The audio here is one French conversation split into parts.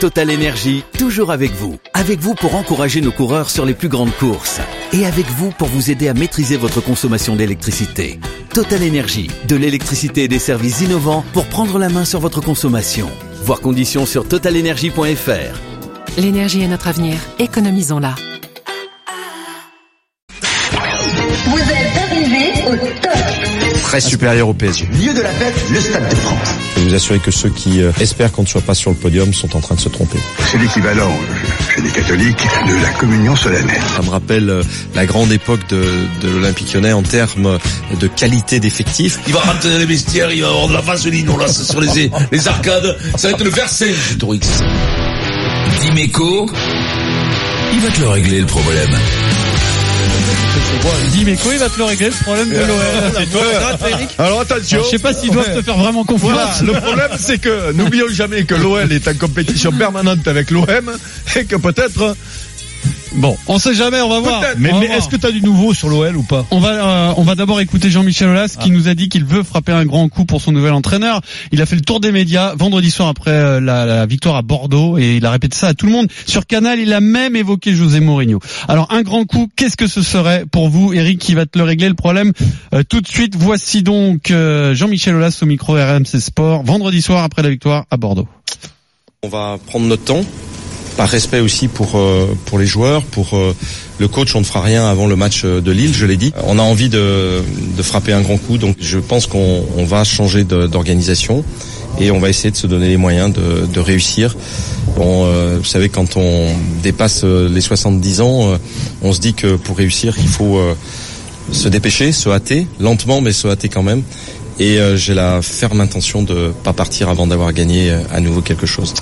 Total Énergie, toujours avec vous. Avec vous pour encourager nos coureurs sur les plus grandes courses. Et avec vous pour vous aider à maîtriser votre consommation d'électricité. Total Énergie, de l'électricité et des services innovants pour prendre la main sur votre consommation. Voir conditions sur totalenergie.fr. L'énergie est notre avenir. Économisons-la. Très supérieur au PSG. Lieu de la fête, le Stade de France. Je vous assurer que ceux qui euh, espèrent qu'on ne soit pas sur le podium sont en train de se tromper. C'est l'équivalent, euh, chez les catholiques, de la communion solennelle. Ça me rappelle euh, la grande époque de, de l'Olympique lyonnais en termes de qualité d'effectifs. Il va rentrer dans les vestiaires, il va avoir de la vaseline, on là, sur les, les arcades. Ça va être le verset du Torix. Dimeco, il va te le régler le problème. Dimeco, il va te le régler le problème de l'OL. Alors attention. Je sais pas s'ils doivent te faire vraiment confiance. Voilà, le problème c'est que n'oublions jamais que l'OL est en compétition permanente avec l'OM et que peut-être Bon, on sait jamais, on va voir. Mais, est-ce que tu as du nouveau sur l'OL ou pas? On va, euh, on va d'abord écouter Jean-Michel Aulas qui nous a dit qu'il veut frapper un grand coup pour son nouvel entraîneur. Il a fait le tour des médias vendredi soir après euh, la, la victoire à Bordeaux et il a répété ça à tout le monde. Sur Canal, il a même évoqué José Mourinho. Alors un grand coup, qu'est-ce que ce serait pour vous, Eric, qui va te le régler le problème? Euh, Tout de suite, voici donc euh, Jean-Michel Aulas au micro RMC Sport vendredi soir après la victoire à Bordeaux. On va prendre notre temps, par respect aussi pour euh, pour les joueurs, pour euh, le coach. On ne fera rien avant le match euh, de Lille, je l'ai dit. On a envie de, de frapper un grand coup, donc je pense qu'on on va changer d'organisation et on va essayer de se donner les moyens de, de réussir. Bon, euh, vous savez, quand on dépasse les 70 ans, on se dit que pour réussir, il faut euh, se dépêcher, se hâter, lentement, mais se hâter quand même. Et euh, j'ai la ferme intention de pas partir avant d'avoir gagné euh, à nouveau quelque chose.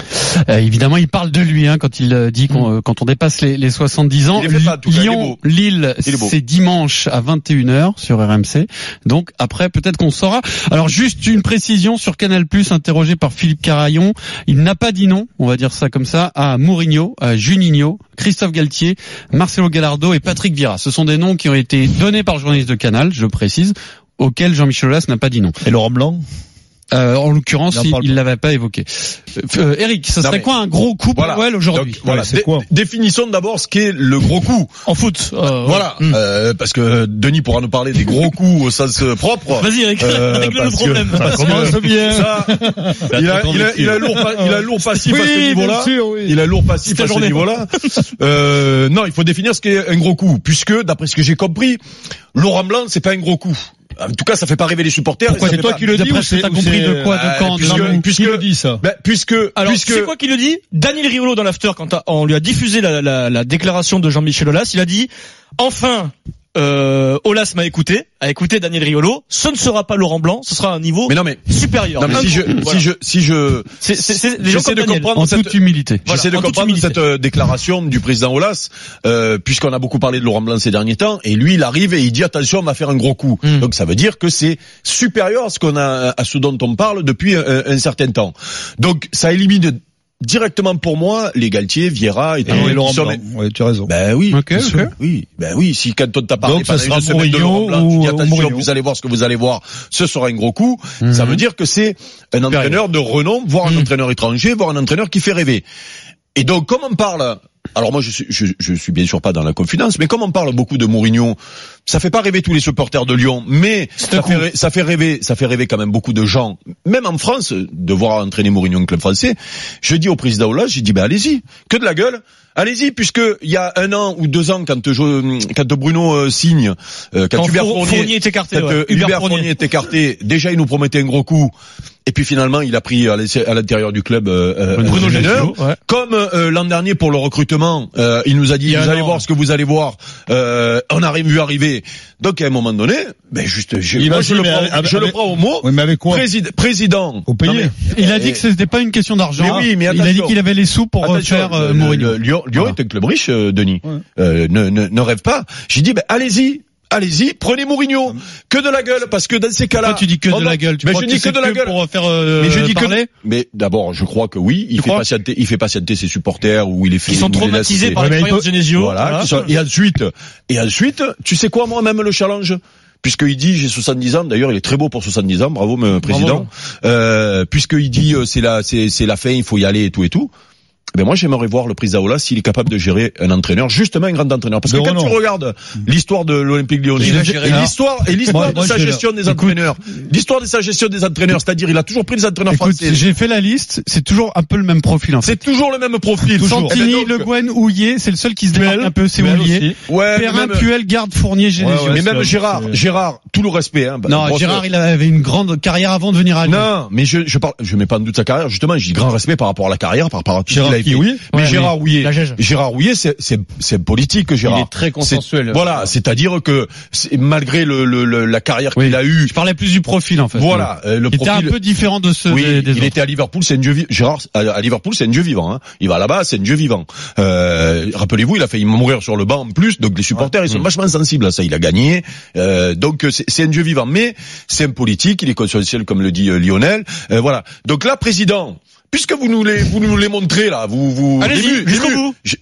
Euh, évidemment, il parle de lui hein, quand il euh, dit qu'on euh, quand on dépasse les, les 70 ans. Pas, cas, Lyon. Lille, c'est dimanche à 21h sur RMC. Donc après, peut-être qu'on saura. Alors juste une précision sur Canal+, interrogé par Philippe Carayon. Il n'a pas dit non, on va dire ça comme ça, à Mourinho, à Juninho, Christophe Galtier, Marcelo Gallardo et Patrick Vieira. Ce sont des noms qui ont été donnés par le journaliste de Canal, je précise, auxquels Jean-Michel Aulas n'a pas dit non. Et Laurent Blanc Euh, en l'occurrence, Il pas. l'avait pas évoqué. Euh, euh, Eric, ça serait mais- quoi un gros coup pour Voilà. aujourd'hui voilà, c'est dé- quoi définissons d'abord ce qu'est le gros coup. En foot. euh, Voilà, ouais. euh, parce que Denis pourra nous parler des gros coups au sens propre. Vas-y Eric, Euh, règle le que- problème. parce que Commence bien. ça, il a, il a, il a lourd, il a lourd passif à ce niveau-là. Il a lourd passif à ce niveau-là. Euh, non, il faut définir ce qu'est un gros coup, puisque d'après ce que j'ai compris, Laurent Blanc, c'est pas un gros coup. En tout cas, ça fait pas rêver les supporters. Pourquoi c'est toi pas- qui le dis D'après ou c'est t'as compris de quoi, de Euh, quand, de puisque- puisque- Qui le dit ça Ben, puisque, Alors, puisque, c'est quoi qui le dit? Daniel Riolo dans l'after, quand on lui a diffusé la, la, la déclaration de Jean-Michel Aulas, il a dit enfin. Euh, Aulas m'a écouté, a écouté Daniel Riolo. Ce ne sera pas Laurent Blanc, ce sera un niveau mais non mais, supérieur. non mais si je, voilà. si je, si je, j'essaie de comprendre En cette, toute humilité. Voilà, J'essaie de comprendre humilité. cette euh, déclaration du président Olas, euh, puisqu'on a beaucoup parlé de Laurent Blanc ces derniers temps, et lui, il arrive et il dit attention, on va faire un gros coup. Mm. Donc ça veut dire que c'est supérieur à ce qu'on a, à ce dont on parle depuis un, un certain temps. Donc ça élimine directement pour moi les Galtier, Vieira et, qui Laurent Blanc. Ouais, tu as raison. Ben oui, Ok, bien sûr. ok. oui, ben oui. Si quand on t'a parlé pendant sera une semaine de Laurent Blanc, tu dis attention, Mourinho. vous allez voir ce que vous allez voir, ce sera un gros coup. Mhm. Ça veut dire que c'est un entraîneur de renom, voire un Mhm. entraîneur étranger, voire un entraîneur qui fait rêver. Et donc, comme on parle, alors moi je suis, je, je suis bien sûr pas dans la confidence, mais comme on parle beaucoup de Mourinho, ça fait pas rêver tous les supporters de Lyon, mais ça fait, rê- ça fait rêver, ça fait rêver quand même beaucoup de gens, même en France, de voir entraîner Mourinho en club français. Je dis au président Ola, j'ai dit ben allez-y, que de la gueule. Allez-y, puisque il y a un an ou deux ans, quand, je, quand Bruno euh, signe, euh, quand, Quand Hubert Four- Fournier, Fournier est écarté, quand, ouais. euh, Hubert Hubert Fournier. Fournier est écarté, déjà il nous promettait un gros coup, et puis finalement il a pris à l'intérieur du club euh, euh, Bruno ouais. Comme euh, l'an dernier pour le recrutement, euh, il nous a dit Il vous allez an. voir ce que vous allez voir. Euh, on a vu arriver. Donc à un moment donné, ben juste, je, moi, je, le, prends, avec- je le prends au mot. Oui, mais avec quoi Présid- président. Au pays. Non, mais- Il a dit que c'était pas une question d'argent. Mais oui, mais il a dit qu'il avait les sous pour Attention, refaire euh, le- Mourinho. le- Lyon, Lyon Voilà. est un club riche, Denis. Ouais. Euh, ne, ne, ne rêve pas. J'ai dit, ben, allez-y. Allez-y, prenez Mourinho. Que de la gueule, parce que dans ces cas-là. Pourquoi tu dis que de la gueule? Tu Mais crois je que dis que c'est de la gueule. pour faire euh, Mais je dis parler? que. Mais d'abord, je crois que oui, il fait patienter, il fait patienter ses supporters ou il les fait. Qui sont ou il les laisse- traumatisés par l'expérience Genesio. Voilà. Voilà. sont- Et ensuite, et ensuite, tu sais quoi, moi, même le challenge? Puisqu'il dit j'ai 70 ans, d'ailleurs il est très beau pour 70 ans, bravo, me président. Euh, Puisqu'il dit euh, c'est la c'est c'est la fin, il faut y aller et tout et tout. Ben moi j'aimerais voir le président Ola s'il est capable de gérer un entraîneur, justement un grand entraîneur. Parce que quand tu regardes l'histoire de l'Olympique Lyonnais Il a géré- et l'histoire et l'histoire de sa gestion des entraîneurs, l'histoire de sa gestion des entraîneurs, c'est-à-dire il a toujours pris des entraîneurs Écoute, français. j'ai fait la liste, c'est toujours un peu le même profil en fait. C'est toujours le même profil. Toujours. Santini, Eh ben Le Guen, Houillet, c'est le seul qui se démarque Puel, un peu, c'est Houillet. Ouais, Perrin, même, Puel, Garde, Fournier, Génésio. Ouais, mais même Gérard, Gérard, tout le respect. Hein, Non, Gérard, il avait une grande carrière avant de venir à Lyon. Non, mais je, je parle, je mets pas en doute sa carrière. Justement, j'ai grand respect par rapport à la carrière, par rapport à tout ce Gérard qu'il a qui, oui. Mais Ouais, Gérard Gège. Gérard Houillet, c'est, c'est, c'est politique, Gérard. Il est très consensuel. Voilà, c'est-à-dire que malgré le, le- le- la carrière Oui. qu'il a eue, Je parlais plus du profil en fait. voilà, euh, le Il était un peu différent de ceux oui, des, des il autres. était à Liverpool, c'est un dieu vivant. Gérard, à, Liverpool, c'est un dieu vivant. Hein. Il va là-bas, c'est un dieu vivant. Euh, Rappelez-vous, il a failli mourir sur le banc en plus, donc les supporters, ils sont vachement sensibles à ça. Il a gagné, euh, donc c'est c'est un dieu vivant. Mais c'est un politique, il est consensuel, comme le dit euh, Lionel. Euh, voilà. Donc là, président. Puisque vous nous les, vous nous les montrez là, vous, vous, les, mu- jusqu'au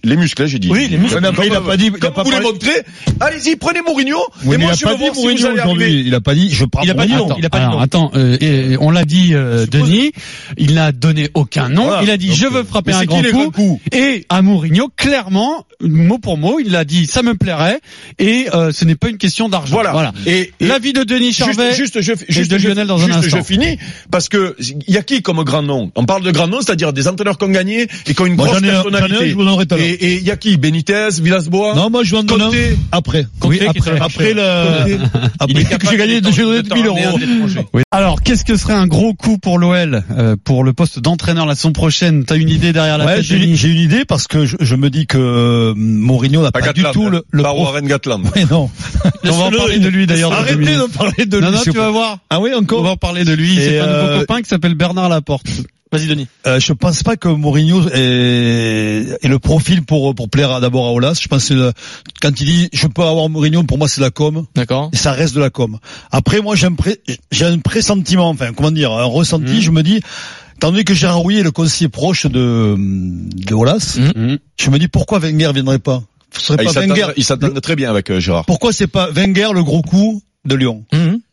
les mu- muscles, hein, j'ai dit. Oui, les muscles. Il a Comme- pas dit- il a Comme pas vous les montrez, allez-y, prenez Mourinho. Oui, et moi, il je pas dit voir si vous allez arriver. Il a pas dit, je pars Il a pas dit non. Il a pas dit Alors, non. attends, euh, et on l'a dit, euh, Denis, il n'a donné aucun nom. Voilà. Il a dit Donc, je euh, veux frapper un grand qui les coup. Et à Mourinho, clairement, mot pour mot, il a dit ça me plairait et euh, ce n'est pas une question d'argent. Voilà. Et, L'avis de Denis Charvet. Juste, juste, je, et juste, de je- Lionel dans un juste, instant. je finis parce que il y a qui comme grand nom? On parle de grand nom, c'est-à-dire des entraîneurs qui ont gagné et qui ont une Moi, grosse ai un- j'en ai un, personnalité. je vous donnerai tout à l'heure. et il y a qui? Benitez, Villas-Boas? Non, moi, je vais en donner un Conte? après. Oui, qui est après. Après le, après que j'ai gagné, 2000 euros. Oui. Alors, qu'est-ce que serait un gros coup pour l'OL euh, pour le poste d'entraîneur la saison prochaine? T'as une idée derrière la Ouais, tête j'ai une idée parce que je, je me dis que euh, Mourinho n'a Pas pas, du tout le, le Warren Gatland. Ouais, non. On va en parler de lui d'ailleurs. Arrêtez de parler de lui. Non, non, tu vas voir. Ah oui, On encore. va en parler de lui. C'est un nouveau euh, copain qui s'appelle Bernard Laporte. Vas-y, Denis. Euh, je pense pas que Mourinho est, est le profil pour pour plaire à- d'abord à Olas. Je pense que le- quand il dit je peux avoir Mourinho, pour moi c'est la com. D'accord. Et ça reste de la com. Après, moi, j'ai un, pré- j'ai un pressentiment, enfin, comment dire, un ressenti. Mhm. Je me dis, donné que Gérard Rouillet est le conseiller proche de, de Olas, Mhm. je me dis pourquoi Wenger viendrait pas? Ce serait Ah, il pas s'entend- Wenger. il s'entend très bien avec euh, Gérard. Pourquoi c'est pas Wenger le gros coup de Lyon?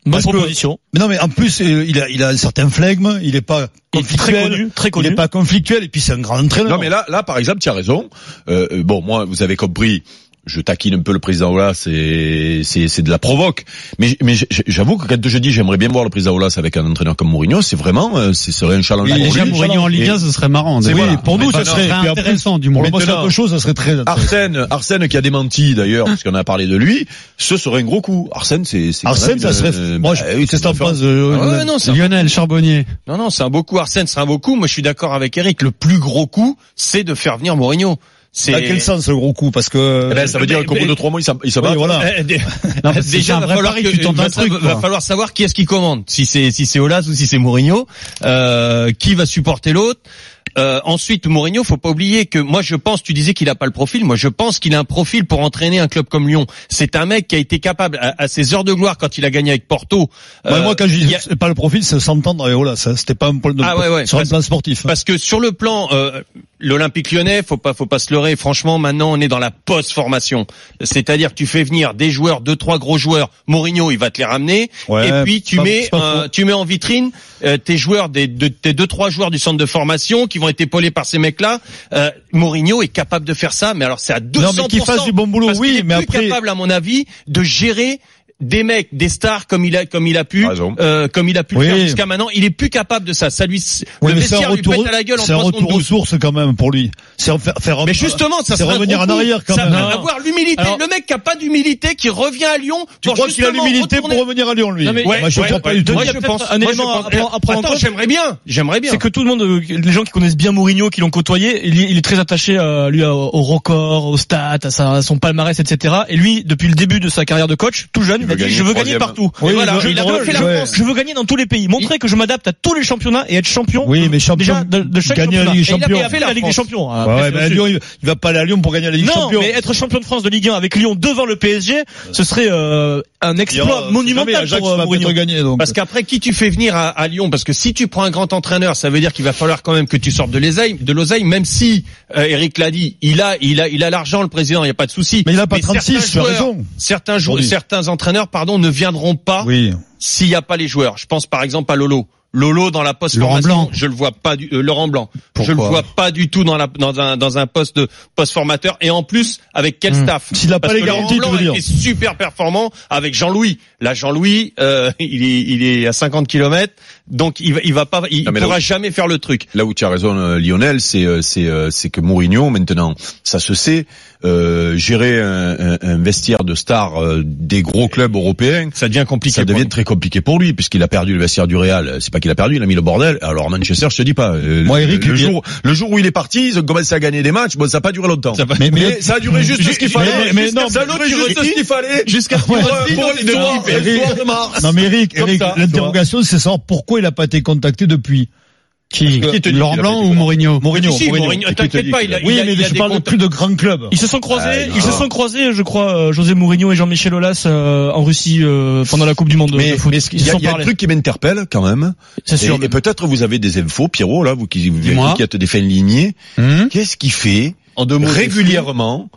Bonne Parce que- proposition. Mais non, mais en plus, euh, il a, il a un certain flegme. Il est pas Il est très conflictuel. connu, très Il connu. est pas conflictuel et puis c'est un grand entraîneur. Non mais là, là par exemple, tu as raison. Euh, euh, bon, moi, vous avez compris. Je taquine un peu le président Olas, c'est c'est c'est de la provoque. Mais j'avoue que quand je dis j'aimerais bien voir le président Olas avec un entraîneur comme Mourinho, c'est vraiment euh, ce serait un challenge Oui, Déjà. Mourinho en Ligue 1, ce serait marrant. Voilà. pour nous, ça serait- intéressant du pour moins. Maintenant- de chose, ça serait très intéressant. Arsène, Arsène qui a démenti d'ailleurs, parce qu'on a parlé de lui, ce serait un gros coup. Arsène, c'est Arsène, ça serait, euh, moi, bah je, oui, que t'en c'est c'est un- Lionel Charbonnier. Non, non, c'est un beau coup. Arsène, c'est un beau coup. Moi, je suis d'accord avec Eric. Le plus gros coup, c'est de faire venir Mourinho. C'est Dans quel sens le gros coup? Parce que Eh ben, ça veut dire qu'au bout de trois mois, il s'en- il se bat. Oui, voilà. Non, Déjà, un va falloir, que- va, un truc, va falloir savoir qui est-ce qui commande. Si c'est si c'est Olas ou si c'est Mourinho, euh, qui va supporter l'autre? Euh, ensuite, Mourinho, faut pas oublier que moi je pense, tu disais qu'il a pas le profil. Moi, je pense qu'il a un profil pour entraîner un club comme Lyon. C'est un mec qui a été capable à, à ses heures de gloire quand il a gagné avec Porto. Ouais, euh, moi, quand je dis a- pas le profil, c'est s'entendre et voilà, ça, c'était pas un problème de, Ah ouais, ouais. sur un plan sportif. Parce que sur le plan euh, l'Olympique Lyonnais, faut pas faut pas se leurrer. Franchement, maintenant on est dans la post-formation. C'est-à-dire que tu fais venir des joueurs, deux trois gros joueurs. Mourinho, il va te les ramener. Ouais, et puis tu pas- mets euh, tu mets en vitrine euh, tes joueurs des, de, tes deux trois joueurs du centre de formation qui vont être épaulés par ces mecs-là. Euh, Mourinho est capable de faire ça, mais alors c'est à 200%. Non, mais qu'il fasse du bon boulot, oui, mais après- capable, à mon avis, de gérer des mecs, des stars comme il a comme il a pu, euh, comme il a pu Oui. le faire jusqu'à maintenant. Il est plus capable de ça. Ça lui Oui, le vestiaire lui retour, pète à la gueule en c'est un 3 retour aux 12. sources quand même pour lui. C'est faire, faire Mais justement, ça c'est revenir en arrière quand ça même. va avoir l'humilité. Le mec qui a pas d'humilité, qui revient à Lyon Tu pour crois qu'il a l'humilité retourner- pour revenir à Lyon, lui Non, mais- Moi, je Ouais, ouais, pas du tout. Moi, je pense. un élément à prendre- en Attends, compte. j'aimerais bien. J'aimerais bien. C'est que tout le monde, euh, les gens qui connaissent bien Mourinho, qui l'ont côtoyé, il est, très attaché à lui au record, aux stats, à, sa- à son palmarès, etc. Et lui, depuis le début de sa carrière de coach, tout jeune, il, veut a dit gagner je veux gagner partout. Oui, Et voilà, je, il a refait la France. je veux gagner dans tous les pays, montrer que je m'adapte à tous les championnats et être champion. Oui, mais champion, déjà de, de chaque gagner la championnat. Ligue des Et il a- Champions. il a fait la Ligue des Champions. Ouais, Après, ouais, mais à. Lyon, il, il va pas aller à Lyon pour gagner la Ligue des Non, Champions. mais être champion de France de Ligue 1 avec Lyon devant le PSG, ce serait euh, un exploit aura- monumental pour euh, va Mourinho. peut-être gagner, donc. Parce qu'après, qui tu fais venir à, à Lyon? Parce que si tu prends un grand entraîneur, ça veut dire qu'il va falloir quand même que tu sortes de l'oseille, de l'oseille, même si euh, Eric l'a dit, il a, il a, il a l'argent, le président, il y a pas de souci. Mais il a pas 36, certains tu as joueurs- raison. Certains joueurs, Aujourd'hui. certains entraîneurs, pardon, ne viendront pas Oui. s'il n'y a pas les joueurs. Je pense par exemple à Lolo. Lolo dans la poste Laurent formation, Blanc. je le vois pas du euh, Laurent Blanc. je le Pourquoi vois pas du tout dans la dans un dans un poste de poste formateur et en plus avec quel Hmm. staff S'il a pas les que Laurent garanties, tu Blanc veux dire. est super performant avec Jean-Louis. Là Jean-Louis euh, il est il est à 50 km donc il va il va pas il, Non, pourra où- jamais faire le truc. Là où tu as raison, euh, Lionel, c'est euh, c'est euh, c'est que Mourinho maintenant, ça se sait, euh, gérer un, un- vestiaire de stars euh, des gros clubs européens, Ça devient compliqué. ça devient très compliqué pour lui puisqu'il a perdu le vestiaire du Real. C'est pas qu'il a perdu, il a mis le bordel. Alors Manchester, je te dis pas. euh, Moi, le- Eric, le il- jour le jour où il est parti, ils ont commencé à gagner des matchs. Bon, ça a pas duré longtemps. Ça Mais- mais, mais- ça a duré juste ce qu'il fallait. mais- mais non, ça a duré juste ce qu'il fallait jusqu'à pour, euh, de Mars. Non mais Eric, ça, l'interrogation c'est savoir pourquoi il a pas été contacté depuis. Qui, Qui te Laurent Blanc ou Mourinho Mourinho, Si, Mourinho. T'inquiète pas, il a, a- il Oui, a- mais il a je parle contacts. plus de grands clubs. Ils se sont croisés, Ah, ils se sont croisés, je crois, euh, José Mourinho et Jean-Michel Aulas euh, en Russie euh, pendant la Coupe du Monde Mais, de foot. mais il y a, y a un truc qui m'interpelle quand même. C'est sûr. Et, et peut-être vous avez des infos, Pierrot, là, vous qui, vous qui êtes des fins lignés. Hum Qu'est-ce qui fait En deux mots, régulièrement,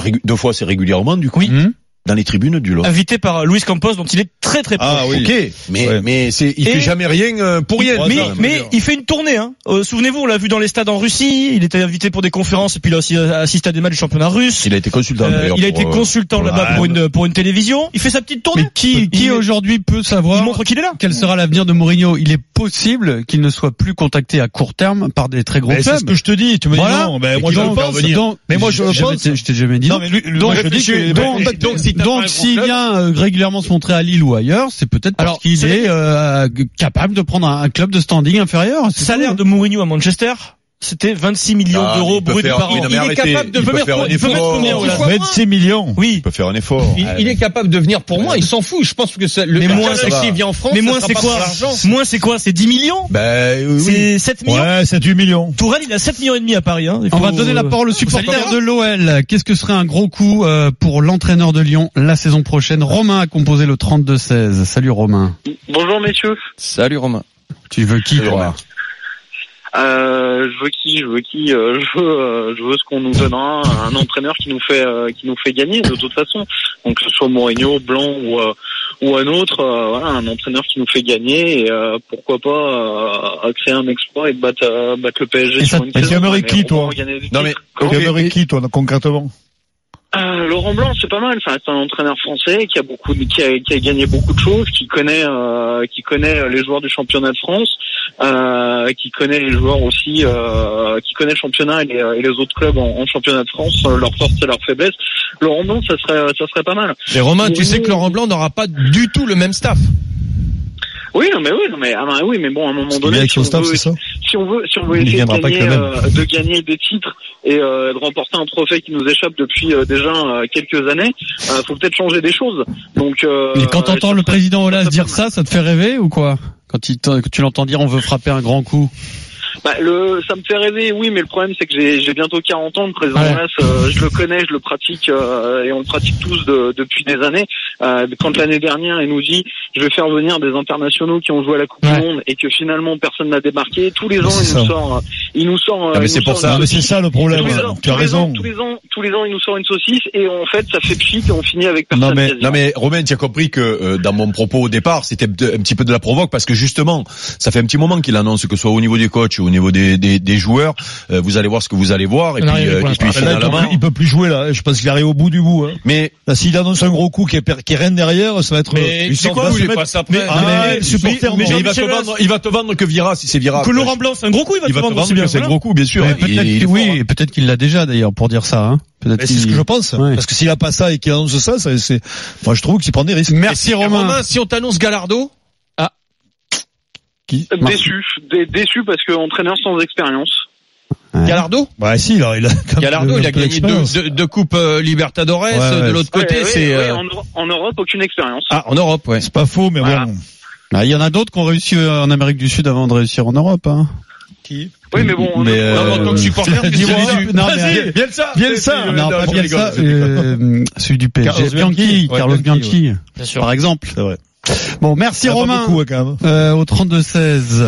régu- deux fois c'est régulièrement du coup, Hum dans les tribunes du lot. invité par Luis Campos dont il est très très proche. Ah oui. Ok, mais Ouais. mais c'est il Et- fait jamais rien euh, pour rien. Mais, mais il fait une tournée. Hein. Euh, Souvenez-vous, on l'a vu dans les stades en Russie. Il était invité pour des conférences et puis il a aussi euh, assisté à des matchs du championnat russe. Il a été consultant. Euh, il a été consultant là-bas pour une pour une télévision. Il fait sa petite tournée. Mais qui, qui Il- aujourd'hui peut il savoir montre qu'il est là. quel sera l'avenir de Mourinho Il est possible qu'il ne soit plus contacté à court terme par des très gros Mais c'est clubs. ce que je te dis. Tu me dis Voilà. non. Ben, Mais moi je pense. Donc, Mais moi je pense. Je t'ai jamais dit. Non mais lui, Donc, je dis que donc, si donc s'il vient euh, régulièrement se montrer à Lille ou ailleurs, c'est peut-être parce Alors, qu'il est euh, capable de prendre un, un club de standing inférieur. Salaire tout. de Mourinho à Manchester, c'était 26 millions Ah, d'euros bruts faire- par oui, an. Il est capable de venir faire un il peut mettre effort. combien, Olas 26 millions. Oui. il peut faire un effort. Il, il est capable de venir pour moi, il s'en fout. Je pense que le Mais moins, vient en France. Mais moins c'est quoi pour. Moins c'est quoi C'est 10 millions Ben oui. C'est 7 millions Ouais, c'est 8 millions. Tourelle, il a 7 millions et demi à Paris. Hein. On va donner la parole au supporter de l'OL. Qu'est-ce que serait un gros coup euh, pour l'entraîneur de Lyon la saison prochaine? Romain a composé le 32-16. Salut Romain. Bonjour messieurs. Salut Romain. Tu veux qui Romain. Euh, je veux qui Je veux qui Euh, Je veux, euh, je veux ce qu'on nous donnera, un entraîneur qui nous fait euh, qui nous fait gagner de toute façon. Donc que ce soit Mourinho, Blanc ou euh, ou un autre, euh, voilà, un entraîneur qui nous fait gagner et euh, pourquoi pas euh, créer un exploit et battre, euh, battre le PSG Et sur ça- une et tu aimerais qui, toi Non, mais- Tu aimerais qui toi concrètement Euh, Laurent Blanc, c'est pas mal. Enfin, c'est un entraîneur français qui a beaucoup, qui a, qui a gagné beaucoup de choses, qui connaît, euh, qui connaît les joueurs du championnat de France, euh, qui connaît les joueurs aussi, euh, qui connaît le championnat et les, et les autres clubs en, en championnat de France, euh, leurs forces et leurs faiblesses. Laurent Blanc, ça serait, ça serait pas mal. Et Romain, tu sais que Laurent Blanc n'aura pas du tout le même staff. Oui, non, mais oui, non, mais, ah, bah, oui, mais bon, à un moment donné, avec si on, staff, veut, c'est ça si on veut, si on veut Il essayer de gagner, euh, de gagner des titres et euh, de remporter un trophée qui nous échappe depuis euh, déjà euh, quelques années, euh, faut peut-être changer des choses. Donc, euh, Mais quand t'entends le président Olas dire ça, ça te fait rêver ou quoi? Quand il tu l'entends dire on veut frapper un grand coup. Bah, le, ça me fait rêver, oui, mais le problème c'est que j'ai j'ai bientôt 40 ans, le président Ouais. Olas, euh, je le connais, je le pratique euh, et on le pratique tous de- depuis des années. Euh, quand l'année dernière il nous dit je vais faire venir des internationaux qui ont joué à la Coupe Ouais. du Monde et que finalement personne n'a débarqué, tous les ans il nous sort, euh, il nous sort. euh, Ah, mais il c'est nous pour sort ça. une Non, mais c'est ça le problème. Tous les ans, Tu as raison. ans, tous les ans, tous les ans, il nous sort une saucisse et en fait, ça fait pchit et on finit avec personne. Non mais non mais Romain, tu as compris que euh, dans mon propos au départ, c'était un petit peu de la provoque parce que justement, ça fait un petit moment qu'il annonce que ce soit au niveau des coachs ou au niveau des, des, des joueurs, euh, vous allez voir ce que vous allez voir et puis, euh, pour et puis l'instant. Là, il, peut finalement. plus, il peut plus jouer là. Je pense qu'il arrive au bout du bout. Hein. Mais Là, s'il annonce un gros coup qui est, qui est rien derrière, ça va être. Mais il tu sais quoi, va vous se les mettre- passez après. Mais, Ah, ah, mais- mais, supporter, mais moi. mais il va te vendre, il va te vendre que Vira si c'est Vira. Que Laurent Blanc, c'est un gros coup, il il va te vendre c'est un gros coup, bien sûr. Peut-être oui, hein. peut-être qu'il l'a déjà d'ailleurs pour dire ça. Hein. C'est ce que je pense. Ouais. Parce que s'il a pas ça et qu'il annonce ça, ça c'est. Moi, je trouve qu'il prend des risques. Merci Romain. si on t'annonce Galardo Qui? Euh, déçu, Dé- déçu parce que entraîneur sans expérience. Galardo? Bah si, là, il a. quand même Galardo, il a gagné deux, deux, deux coupes euh, Libertadores. Ouais, ouais. de l'autre côté, Ouais, ouais, c'est ouais, euh, en, en Europe aucune expérience. ah en Europe, ouais. C'est pas faux, mais Voilà. bon. Ah, Il y en a d'autres qui ont réussi euh, en Amérique du Sud avant de réussir en Europe. Hein. Qui Oui, mais bon. Mais, on- euh, Non, en tant que supporter, dis-moi, non, mais- Vas-y, viens de ça. Viens de ça. Non, pas Bielsa, euh, celui du PSG. Carlos Bianchi, Carlos Bianchi, par exemple. C'est vrai. Bon, merci Romain. beaucoup, hein, quand même. Euh, au 32-16.